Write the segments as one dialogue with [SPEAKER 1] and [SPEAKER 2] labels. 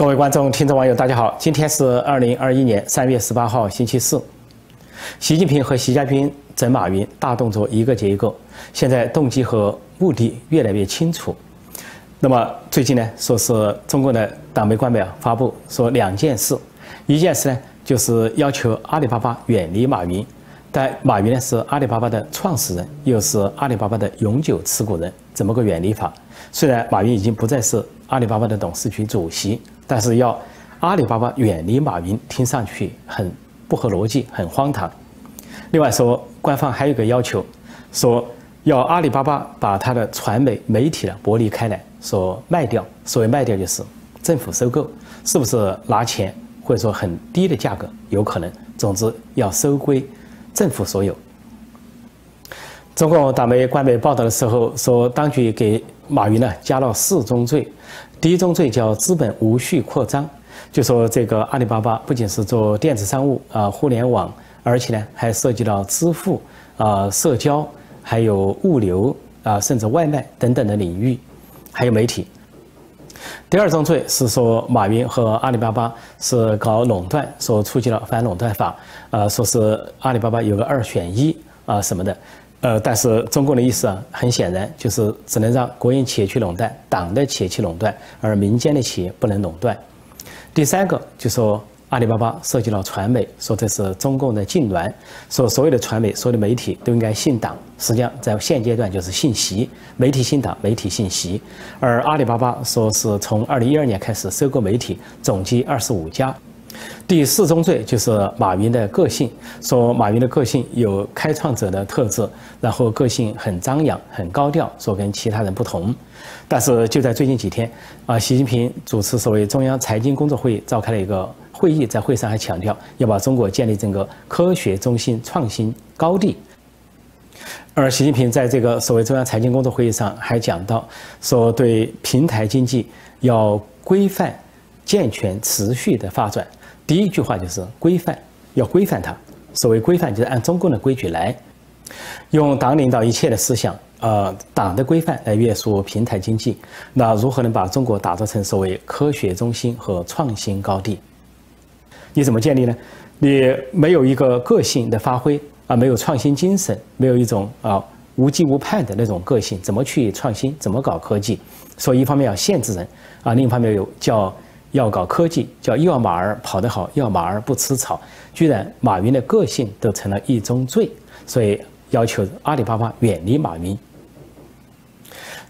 [SPEAKER 1] 各位观众、听众、网友，大家好！今天是二零二一年三月十八号，星期四。习近平和习家军整马云大动作一个接一个，现在动机和目的越来越清楚。那么最近呢，说是中国的党媒官媒啊发布说两件事，一件事呢就是要求阿里巴巴远离马云，但马云呢是阿里巴巴的创始人，又是阿里巴巴的永久持股人，怎么个远离法？虽然马云已经不再是阿里巴巴的董事局主席。但是要阿里巴巴远离马云，听上去很不合逻辑，很荒唐。另外说，官方还有个要求，说要阿里巴巴把它的传媒媒体呢剥离开来，说卖掉。所谓卖掉就是政府收购，是不是拿钱或者说很低的价格？有可能。总之要收归政府所有。中共党媒官媒报道的时候说，当局给马云呢加了四宗罪。第一宗罪叫资本无序扩张，就说这个阿里巴巴不仅是做电子商务啊、互联网，而且呢还涉及到支付啊、社交，还有物流啊，甚至外卖等等的领域，还有媒体。第二宗罪是说马云和阿里巴巴是搞垄断，说触及了反垄断法，呃，说是阿里巴巴有个二选一啊什么的。呃，但是中共的意思啊，很显然就是只能让国营企业去垄断，党的企业去垄断，而民间的企业不能垄断。第三个就说阿里巴巴涉及到传媒，说这是中共的禁脔，说所有的传媒、所有的媒体都应该信党。实际上在现阶段就是信习，媒体信党，媒体信习。而阿里巴巴说是从二零一二年开始收购媒体，总计二十五家。第四宗罪就是马云的个性，说马云的个性有开创者的特质，然后个性很张扬、很高调，说跟其他人不同。但是就在最近几天，啊，习近平主持所谓中央财经工作会议召开了一个会议，在会上还强调要把中国建立整个科学中心、创新高地。而习近平在这个所谓中央财经工作会议上还讲到，说对平台经济要规范、健全、持续的发展。第一句话就是规范，要规范它。所谓规范，就是按中共的规矩来，用党领导一切的思想，呃，党的规范来约束平台经济。那如何能把中国打造成所谓科学中心和创新高地？你怎么建立呢？你没有一个个性的发挥啊，没有创新精神，没有一种啊无羁无盼的那种个性，怎么去创新？怎么搞科技？所以一方面要限制人啊，另一方面有叫。要搞科技，叫要马儿跑得好，要马儿不吃草。居然马云的个性都成了一宗罪，所以要求阿里巴巴远离马云。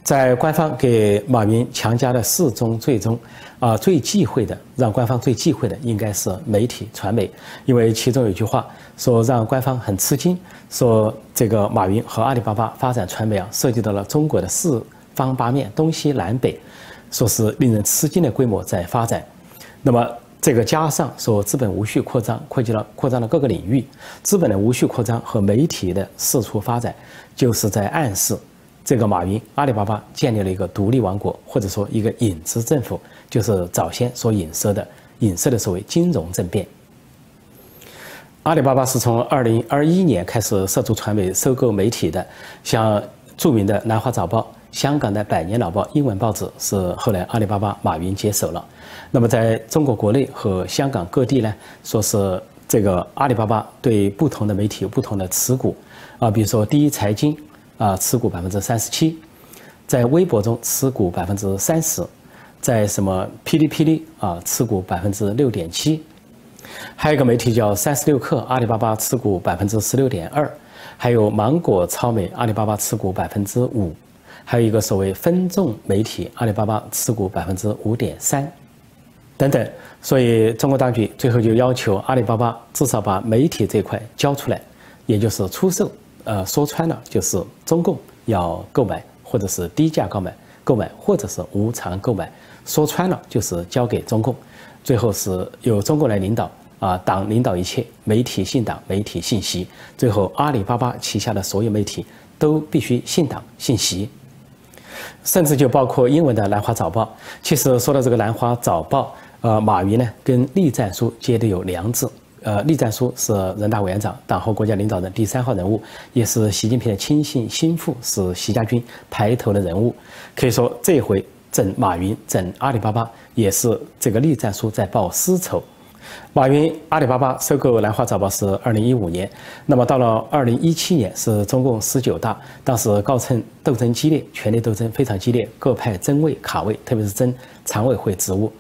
[SPEAKER 1] 在官方给马云强加的四宗罪中，啊，最忌讳的，让官方最忌讳的应该是媒体传媒，因为其中有句话说让官方很吃惊，说这个马云和阿里巴巴发展传媒啊，涉及到了中国的四方八面，东西南北。说是令人吃惊的规模在发展，那么这个加上说资本无序扩张，扩及了扩张了各个领域，资本的无序扩张和媒体的四处发展，就是在暗示这个马云阿里巴巴建立了一个独立王国，或者说一个影子政府，就是早先所影射的影射的所谓金融政变。阿里巴巴是从二零二一年开始涉足传媒、收购媒体的，像著名的《南华早报》。香港的《百年老报》英文报纸是后来阿里巴巴马云接手了。那么在中国国内和香港各地呢，说是这个阿里巴巴对不同的媒体有不同的持股啊，比如说第一财经啊持股百分之三十七，在微博中持股百分之三十，在什么哔哩哔哩啊持股百分之六点七，还有一个媒体叫三十六氪，阿里巴巴持股百分之十六点二，还有芒果超媒，阿里巴巴持股百分之五。还有一个所谓分众媒体，阿里巴巴持股百分之五点三，等等。所以中国当局最后就要求阿里巴巴至少把媒体这块交出来，也就是出售。呃，说穿了就是中共要购买，或者是低价购买，购买或者是无偿购买。说穿了就是交给中共，最后是由中共来领导啊，党领导一切，媒体信党，媒体信息。最后阿里巴巴旗下的所有媒体都必须信党信习。甚至就包括英文的《南华早报》。其实说到这个《南华早报》，呃，马云呢跟栗战书结的有梁子。呃，栗战书是人大委员长、党和国家领导人第三号人物，也是习近平的亲信心腹，是习家军排头的人物。可以说这回整马云整阿里巴巴，也是这个栗战书在报私仇。马云阿里巴巴收购南华早报是二零一五年，那么到了二零一七年是中共十九大，当时高层斗争激烈，权力斗争非常激烈，各派争位卡位，特别是争常委会职务。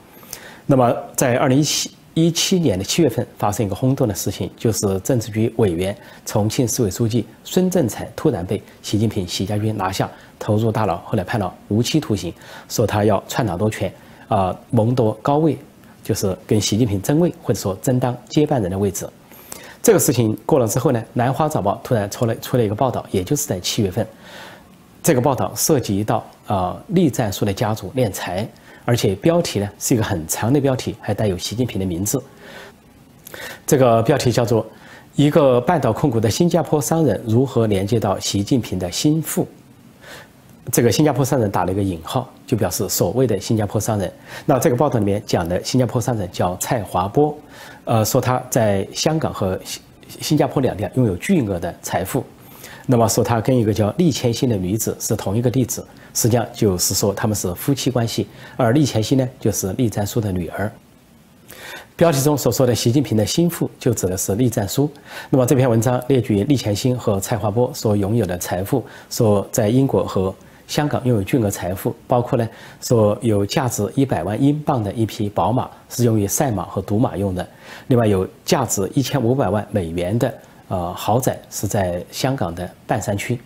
[SPEAKER 1] 那么在二零一七一七年的七月份发生一个轰动的事情，就是政治局委员、重庆市委书记孙政才突然被习近平、习家军拿下，投入大牢，后来判了无期徒刑，说他要篡党夺权，啊，谋夺高位。就是跟习近平争位，或者说争当接班人的位置。这个事情过了之后呢，南华早报突然出了出了一个报道，也就是在七月份，这个报道涉及到啊栗战书的家族敛财，而且标题呢是一个很长的标题，还带有习近平的名字。这个标题叫做“一个半岛控股的新加坡商人如何连接到习近平的心腹”。这个新加坡商人打了一个引号，就表示所谓的新加坡商人。那这个报道里面讲的新加坡商人叫蔡华波，呃，说他在香港和新新加坡两地拥有巨额的财富。那么说他跟一个叫厉千欣的女子是同一个弟子，实际上就是说他们是夫妻关系。而厉千欣呢，就是厉战书的女儿。标题中所说的习近平的心腹，就指的是厉战书。那么这篇文章列举厉千欣和蔡华波所拥有的财富，说在英国和香港拥有巨额财富，包括呢，说有价值一百万英镑的一匹宝马是用于赛马和赌马用的，另外有价值一千五百万美元的呃豪宅是在香港的半山区，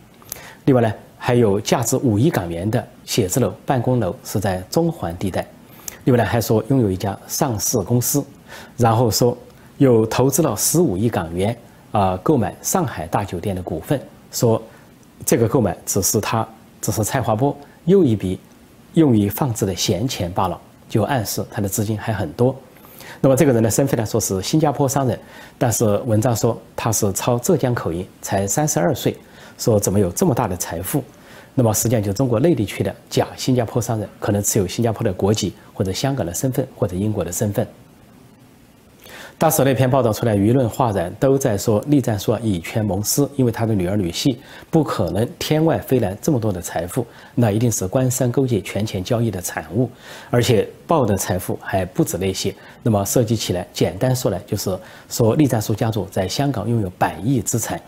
[SPEAKER 1] 另外呢还有价值五亿港元的写字楼、办公楼是在中环地带，另外呢还说拥有一家上市公司，然后说又投资了十五亿港元啊购买上海大酒店的股份，说这个购买只是他。只是蔡华波又一笔用于放置的闲钱罢了，就暗示他的资金还很多。那么这个人的身份呢，说是新加坡商人，但是文章说他是操浙江口音，才三十二岁，说怎么有这么大的财富？那么实际上就中国内地区的假新加坡商人，可能持有新加坡的国籍，或者香港的身份，或者英国的身份。当时那篇报道出来，舆论哗然，都在说栗战书以权谋私，因为他的女儿女婿不可能天外飞来这么多的财富，那一定是官商勾结、权钱交易的产物，而且报的财富还不止那些。那么涉及起来，简单说来就是说栗战书家族在香港拥有百亿资产。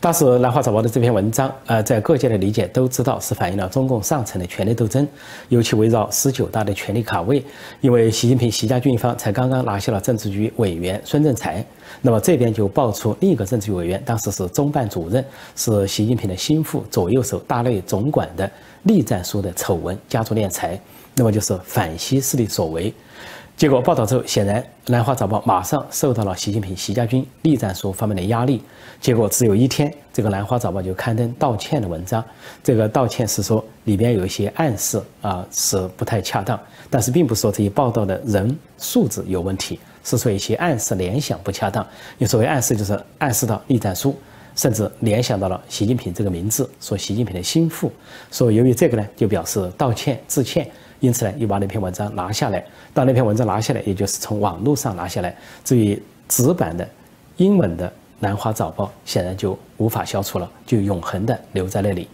[SPEAKER 1] 当时南华早报的这篇文章，呃，在各界的理解都知道是反映了中共上层的权力斗争，尤其围绕十九大的权力卡位。因为习近平、习家军一方才刚刚拿下了政治局委员孙政才，那么这边就爆出另一个政治局委员，当时是中办主任，是习近平的心腹、左右手、大内总管的栗战书的丑闻，家族敛财，那么就是反西势力所为。结果报道之后，显然南华早报马上受到了习近平、习家军栗战书方面的压力。结果只有一天，这个南华早报就刊登道歉的文章。这个道歉是说里边有一些暗示啊，是不太恰当，但是并不是说这些报道的人素质有问题，是说一些暗示联想不恰当。你所谓暗示，就是暗示到栗战书，甚至联想到了习近平这个名字，说习近平的心腹。所以由于这个呢，就表示道歉致歉。因此呢，又把那篇文章拿下来。当那篇文章拿下来，也就是从网络上拿下来。至于纸版的、英文的《南华早报》，显然就无法消除了，就永恒的留在那里。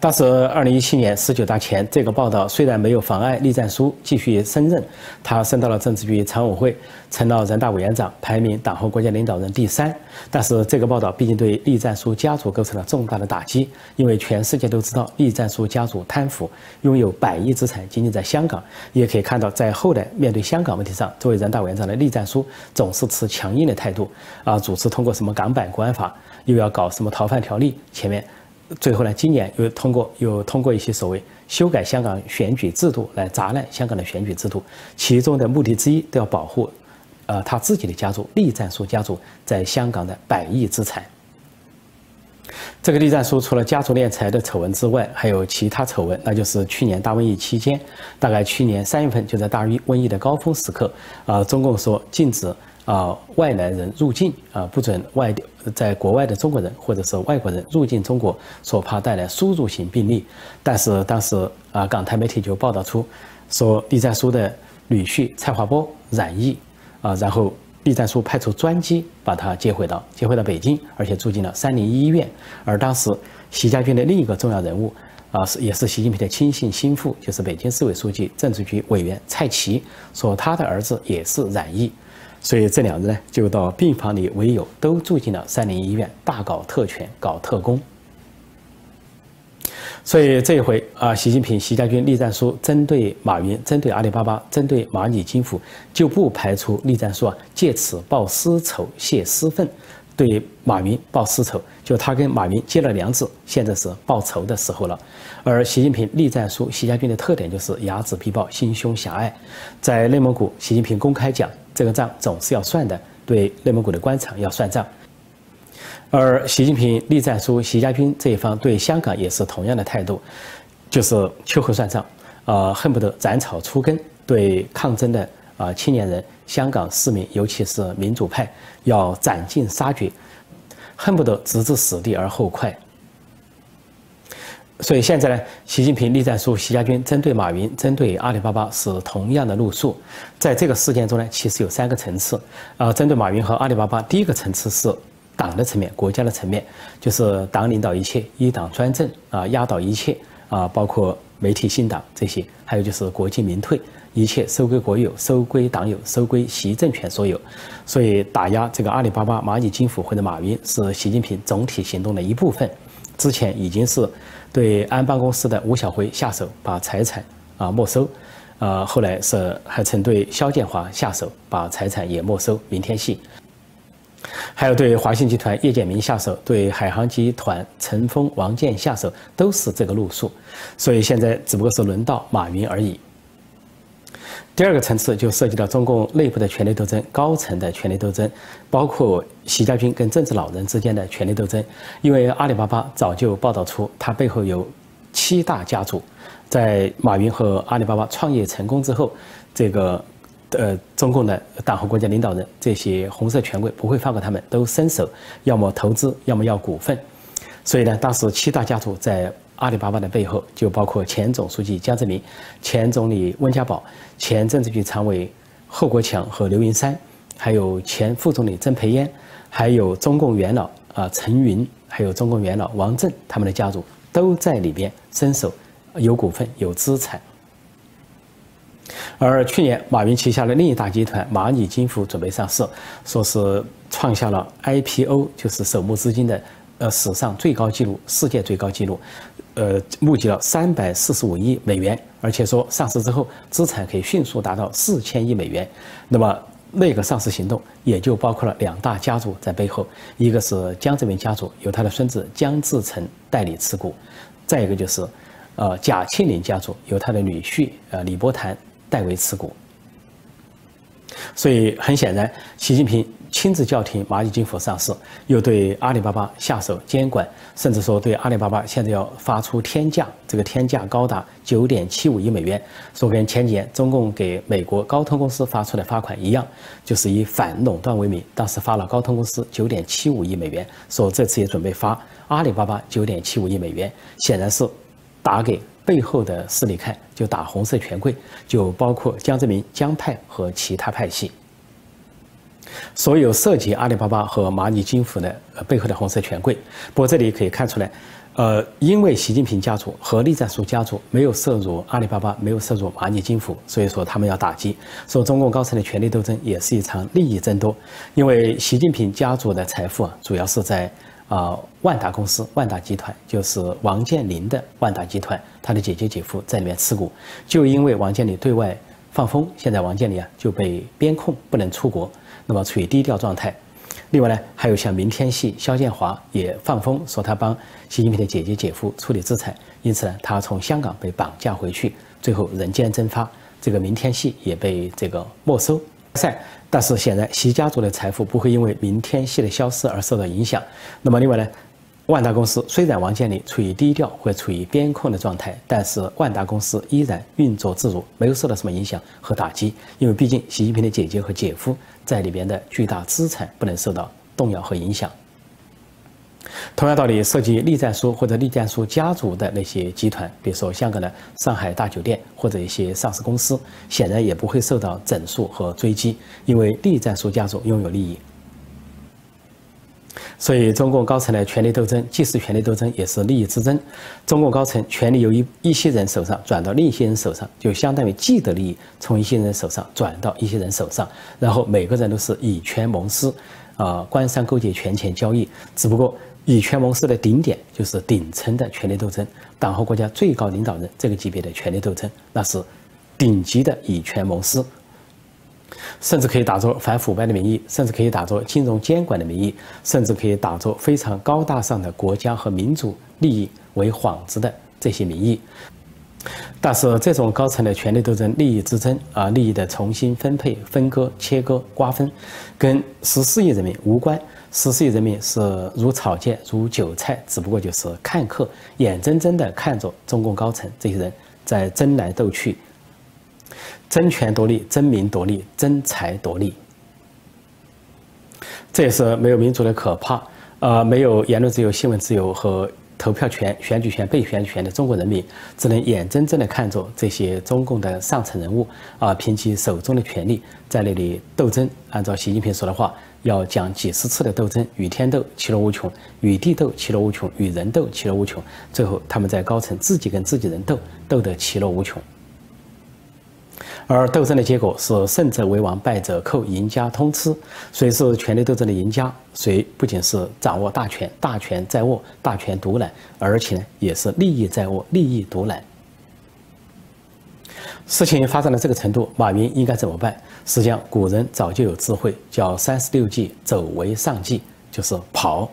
[SPEAKER 1] 当时，二零一七年十九大前，这个报道虽然没有妨碍栗战书继续升任，他升到了政治局常委会，成了人大委员长，排名党和国家领导人第三。但是，这个报道毕竟对栗战书家族构成了重大的打击，因为全世界都知道栗战书家族贪腐，拥有百亿资产，仅仅在香港。也可以看到，在后来面对香港问题上，作为人大委员长的栗战书总是持强硬的态度，啊，主持通过什么港版国安法，又要搞什么逃犯条例，前面。最后呢，今年又通过又通过一些所谓修改香港选举制度来砸烂香港的选举制度，其中的目的之一都要保护，呃，他自己的家族栗战书家族在香港的百亿资产。这个栗战书除了家族敛财的丑闻之外，还有其他丑闻，那就是去年大瘟疫期间，大概去年三月份就在大瘟疫的高峰时刻，啊，中共说禁止。啊，外来人入境啊，不准外地在国外的中国人或者是外国人入境中国，所怕带来输入型病例。但是当时啊，港台媒体就报道出，说栗战书的女婿蔡华波染疫啊，然后栗战书派出专机把他接回到接回到北京，而且住进了三零一医院。而当时习家军的另一个重要人物啊，是也是习近平的亲信心腹，就是北京市委书记、政治局委员蔡奇，说他的儿子也是染疫，所以这两人呢就到病房里为友，都住进了三零医院，大搞特权，搞特工。所以这一回啊，习近平、习家军立战书针对马云、针对阿里巴巴、针对蚂蚁金服，就不排除立战书啊借此报私仇、泄私愤。对马云报私仇，就他跟马云结了梁子，现在是报仇的时候了。而习近平立战书，习家军的特点就是睚眦必报，心胸狭隘。在内蒙古，习近平公开讲，这个账总是要算的，对内蒙古的官场要算账。而习近平栗战书，习家军这一方对香港也是同样的态度，就是秋后算账，呃，恨不得斩草除根，对抗争的啊青年人。香港市民，尤其是民主派，要斩尽杀绝，恨不得直至死地而后快。所以现在呢，习近平立战书，习家军针对马云、针对阿里巴巴是同样的路数。在这个事件中呢，其实有三个层次。啊，针对马云和阿里巴巴，第一个层次是党的层面、国家的层面，就是党领导一切，一党专政啊，压倒一切啊，包括媒体、新党这些，还有就是国进民退。一切收归国有，收归党有，收归习政权所有，所以打压这个阿里巴巴、蚂蚁金服或者马云是习近平总体行动的一部分。之前已经是对安邦公司的吴晓辉下手，把财产啊没收，呃，后来是还曾对肖建华下手，把财产也没收。明天系，还有对华信集团叶建明下手，对海航集团陈峰、王健下手，都是这个路数。所以现在只不过是轮到马云而已。第二个层次就涉及到中共内部的权力斗争，高层的权力斗争，包括习家军跟政治老人之间的权力斗争。因为阿里巴巴早就报道出，它背后有七大家族。在马云和阿里巴巴创业成功之后，这个呃，中共的党和国家领导人这些红色权贵不会放过他们，都伸手，要么投资，要么要股份。所以呢，当时七大家族在。阿里巴巴的背后就包括前总书记江泽民、前总理温家宝、前政治局常委贺国强和刘云山，还有前副总理曾培燕，还有中共元老啊陈云，还有中共元老王震，他们的家族都在里边伸手，有股份有资产。而去年马云旗下的另一大集团蚂蚁金服准备上市，说是创下了 IPO 就是首募资金的呃史上最高纪录，世界最高纪录。呃，募集了三百四十五亿美元，而且说上市之后资产可以迅速达到四千亿美元。那么那个上市行动也就包括了两大家族在背后，一个是江泽民家族，由他的孙子江志成代理持股；再一个就是，呃，贾庆林家族，由他的女婿呃李伯潭代为持股。所以很显然，习近平。亲自叫停蚂蚁金服上市，又对阿里巴巴下手监管，甚至说对阿里巴巴现在要发出天价，这个天价高达九点七五亿美元，说跟前几年中共给美国高通公司发出的罚款一样，就是以反垄断为名，当时发了高通公司九点七五亿美元，说这次也准备发阿里巴巴九点七五亿美元，显然是打给背后的势力看，就打红色权贵，就包括江泽民江派和其他派系。所有涉及阿里巴巴和蚂蚁金服的背后的红色权贵，不过这里可以看出来，呃，因为习近平家族和栗战书家族没有涉入阿里巴巴，没有涉入蚂蚁金服，所以说他们要打击。说中共高层的权力斗争也是一场利益争夺，因为习近平家族的财富啊，主要是在啊万达公司、万达集团，就是王健林的万达集团，他的姐姐姐夫在里面持股，就因为王健林对外放风，现在王健林啊就被边控，不能出国。那么处于低调状态。另外呢，还有像明天系肖建华也放风说他帮习近平的姐姐姐夫处理资产，因此呢，他从香港被绑架回去，最后人间蒸发，这个明天系也被这个没收。但是显然习家族的财富不会因为明天系的消失而受到影响。那么另外呢？万达公司虽然王健林处于低调或处于边控的状态，但是万达公司依然运作自如，没有受到什么影响和打击。因为毕竟习近平的姐姐和姐夫在里边的巨大资产不能受到动摇和影响。同样道理，涉及栗战书或者栗战书家族的那些集团，比如说香港的上海大酒店或者一些上市公司，显然也不会受到整肃和追击，因为栗战书家族拥有利益。所以，中共高层的权力斗争既是权力斗争，也是利益之争。中共高层权力由一一些人手上转到另一些人手上，就相当于既得利益从一些人手上转到一些人手上，然后每个人都是以权谋私，啊，官商勾结、权钱交易。只不过以权谋私的顶点就是顶层的权力斗争，党和国家最高领导人这个级别的权力斗争，那是顶级的以权谋私。甚至可以打着反腐败的名义，甚至可以打着金融监管的名义，甚至可以打着非常高大上的国家和民族利益为幌子的这些名义。但是，这种高层的权力斗争、利益之争啊，利益的重新分配、分割、切割、瓜分，跟十四亿人民无关。十四亿人民是如草芥、如韭菜，只不过就是看客，眼睁睁地看着中共高层这些人在争来斗去。争权夺利、争名夺利、争财夺利，这也是没有民主的可怕。呃，没有言论自由、新闻自由和投票权、选举权、被选举权的中国人民，只能眼睁睁地看着这些中共的上层人物啊，凭其手中的权力在那里斗争。按照习近平说的话，要讲几十次的斗争，与天斗，其乐无穷；与地斗，其乐无穷；与人斗，其乐无穷。最后，他们在高层自己跟自己人斗，斗得其乐无穷。而斗争的结果是胜者为王，败者寇，赢家通吃。谁是权力斗争的赢家？谁不仅是掌握大权，大权在握，大权独揽，而且，也是利益在握，利益独揽。事情发展到这个程度，马云应该怎么办？实际上，古人早就有智慧，叫三十六计，走为上计，就是跑。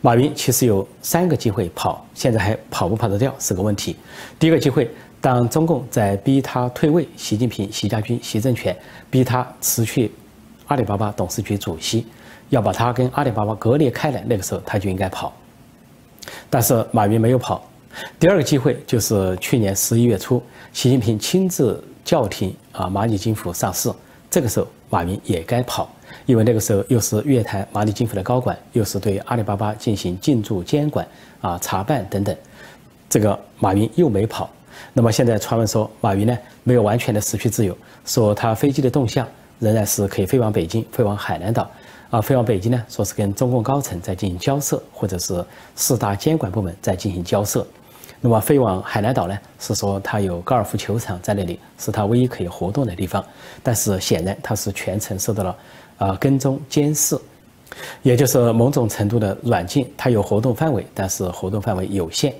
[SPEAKER 1] 马云其实有三个机会跑，现在还跑不跑得掉是个问题。第一个机会。当中共在逼他退位，习近平、习家军、习政权逼他辞去阿里巴巴董事局主席，要把他跟阿里巴巴割裂开来，那个时候他就应该跑。但是马云没有跑。第二个机会就是去年十一月初，习近平亲自叫停啊蚂蚁金服上市，这个时候马云也该跑，因为那个时候又是约谈蚂蚁金服的高管，又是对阿里巴巴进行进驻监管啊查办等等，这个马云又没跑。那么现在传闻说，马云呢没有完全的失去自由，说他飞机的动向仍然是可以飞往北京、飞往海南岛，啊，飞往北京呢，说是跟中共高层在进行交涉，或者是四大监管部门在进行交涉。那么飞往海南岛呢，是说他有高尔夫球场在那里，是他唯一可以活动的地方。但是显然他是全程受到了啊跟踪监视，也就是某种程度的软禁。他有活动范围，但是活动范围有限。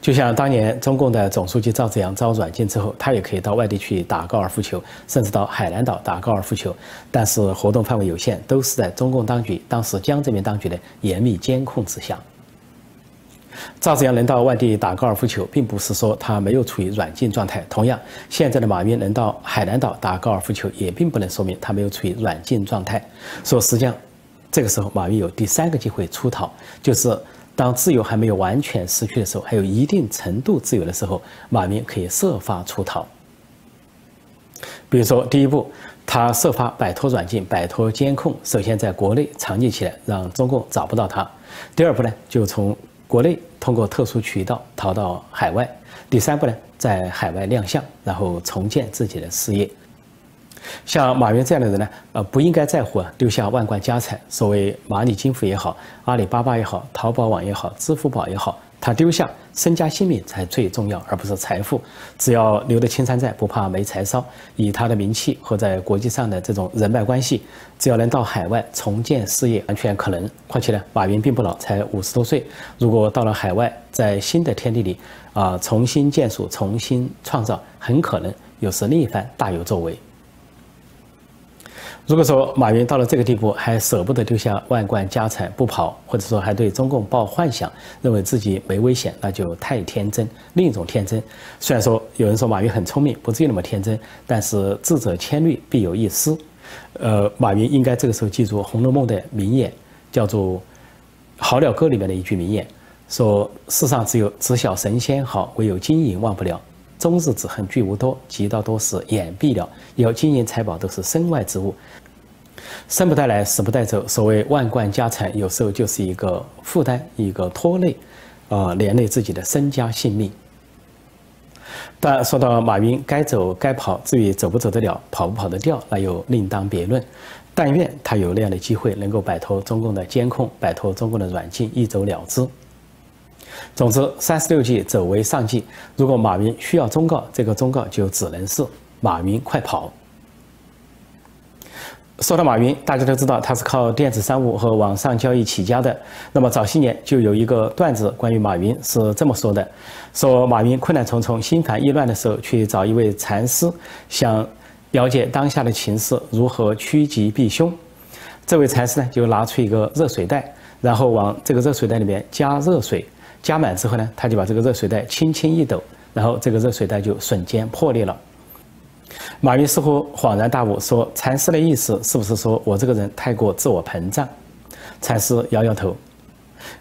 [SPEAKER 1] 就像当年中共的总书记赵紫阳遭软禁之后，他也可以到外地去打高尔夫球，甚至到海南岛打高尔夫球，但是活动范围有限，都是在中共当局当时江泽民当局的严密监控之下。赵紫阳能到外地打高尔夫球，并不是说他没有处于软禁状态。同样，现在的马云能到海南岛打高尔夫球，也并不能说明他没有处于软禁状态。说实际上，这个时候马云有第三个机会出逃，就是。当自由还没有完全失去的时候，还有一定程度自由的时候，马云可以设法出逃。比如说，第一步，他设法摆脱软禁、摆脱监控，首先在国内藏匿起来，让中共找不到他；第二步呢，就从国内通过特殊渠道逃到海外；第三步呢，在海外亮相，然后重建自己的事业。像马云这样的人呢，呃，不应该在乎啊，丢下万贯家财。所谓蚂蚁金服也好，阿里巴巴也好，淘宝网也好，支付宝也好，他丢下身家性命才最重要，而不是财富。只要留得青山在，不怕没柴烧。以他的名气和在国际上的这种人脉关系，只要能到海外重建事业，完全可能。况且呢，马云并不老，才五十多岁。如果到了海外，在新的天地里啊，重新建树、重新创造，很可能又是另一番大有作为。如果说马云到了这个地步还舍不得丢下万贯家产不跑，或者说还对中共抱幻想，认为自己没危险，那就太天真。另一种天真，虽然说有人说马云很聪明，不至于那么天真，但是智者千虑必有一失。呃，马云应该这个时候记住《红楼梦》的名言，叫做《好了歌》里面的一句名言，说世上只有知晓神仙好，唯有金银忘不了。终日只恨聚无多，急到多时眼闭了。要金银财宝都是身外之物，生不带来，死不带走。所谓万贯家产，有时候就是一个负担，一个拖累，啊，连累自己的身家性命。但说到马云该走该跑，至于走不走得了，跑不跑得掉，那又另当别论。但愿他有那样的机会，能够摆脱中共的监控，摆脱中共的软禁，一走了之。总之，三十六计，走为上计。如果马云需要忠告，这个忠告就只能是：马云快跑。说到马云，大家都知道他是靠电子商务和网上交易起家的。那么早些年就有一个段子，关于马云是这么说的：说马云困难重重、心烦意乱的时候，去找一位禅师，想了解当下的情势如何趋吉避凶。这位禅师呢，就拿出一个热水袋，然后往这个热水袋里面加热水，加满之后呢，他就把这个热水袋轻轻一抖，然后这个热水袋就瞬间破裂了。马云似乎恍然大悟，说：“禅师的意思是不是说我这个人太过自我膨胀？”禅师摇摇头。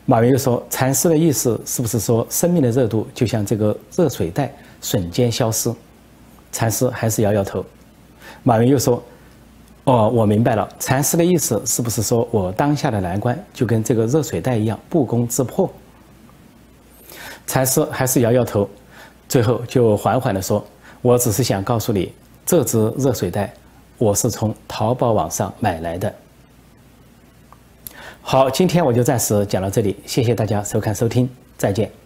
[SPEAKER 1] 马云又说：“禅师的意思是不是说生命的热度就像这个热水袋瞬间消失？”禅师还是摇摇头。马云又说：“哦，我明白了。禅师的意思是不是说我当下的难关就跟这个热水袋一样不攻自破？”禅师还是摇摇头，最后就缓缓地说。我只是想告诉你，这只热水袋，我是从淘宝网上买来的。好，今天我就暂时讲到这里，谢谢大家收看收听，再见。